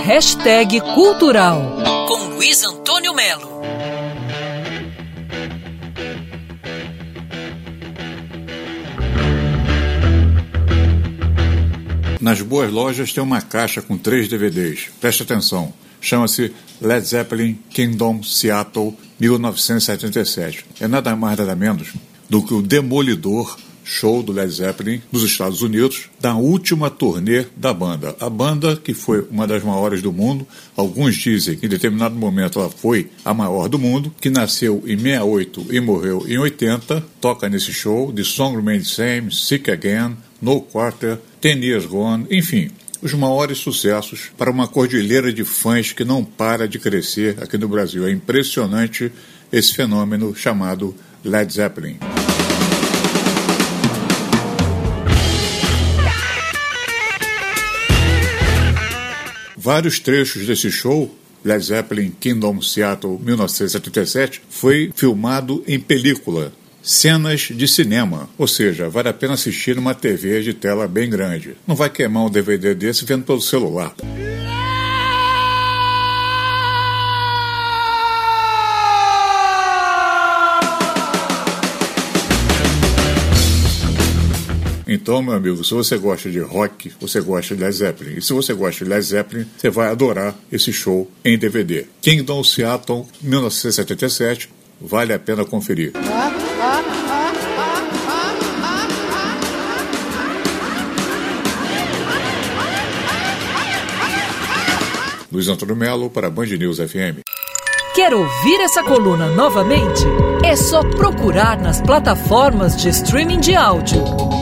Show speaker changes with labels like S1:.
S1: Hashtag Cultural com Luiz Antônio Melo.
S2: Nas boas lojas tem uma caixa com três DVDs. Preste atenção. Chama-se Led Zeppelin Kingdom Seattle 1977. É nada mais nada menos do que o Demolidor show do Led Zeppelin nos Estados Unidos, da última turnê da banda. A banda, que foi uma das maiores do mundo, alguns dizem que em determinado momento ela foi a maior do mundo, que nasceu em 68 e morreu em 80, toca nesse show The Song Remains Same, Sick Again, No Quarter, Ten Years Gone, enfim, os maiores sucessos para uma cordilheira de fãs que não para de crescer aqui no Brasil. É impressionante esse fenômeno chamado Led Zeppelin. Vários trechos desse show, Led Zeppelin Kingdom Seattle 1977, foi filmado em película, cenas de cinema, ou seja, vale a pena assistir numa TV de tela bem grande. Não vai queimar um DVD desse vendo pelo celular. Então, meu amigo, se você gosta de rock, você gosta de Led Zeppelin. E se você gosta de Led Zeppelin, você vai adorar esse show em DVD. Kingdom Seattle, 1977. Vale a pena conferir. Luiz Antônio Melo para Band News FM.
S1: Quer ouvir essa coluna novamente? É só procurar nas plataformas de streaming de áudio.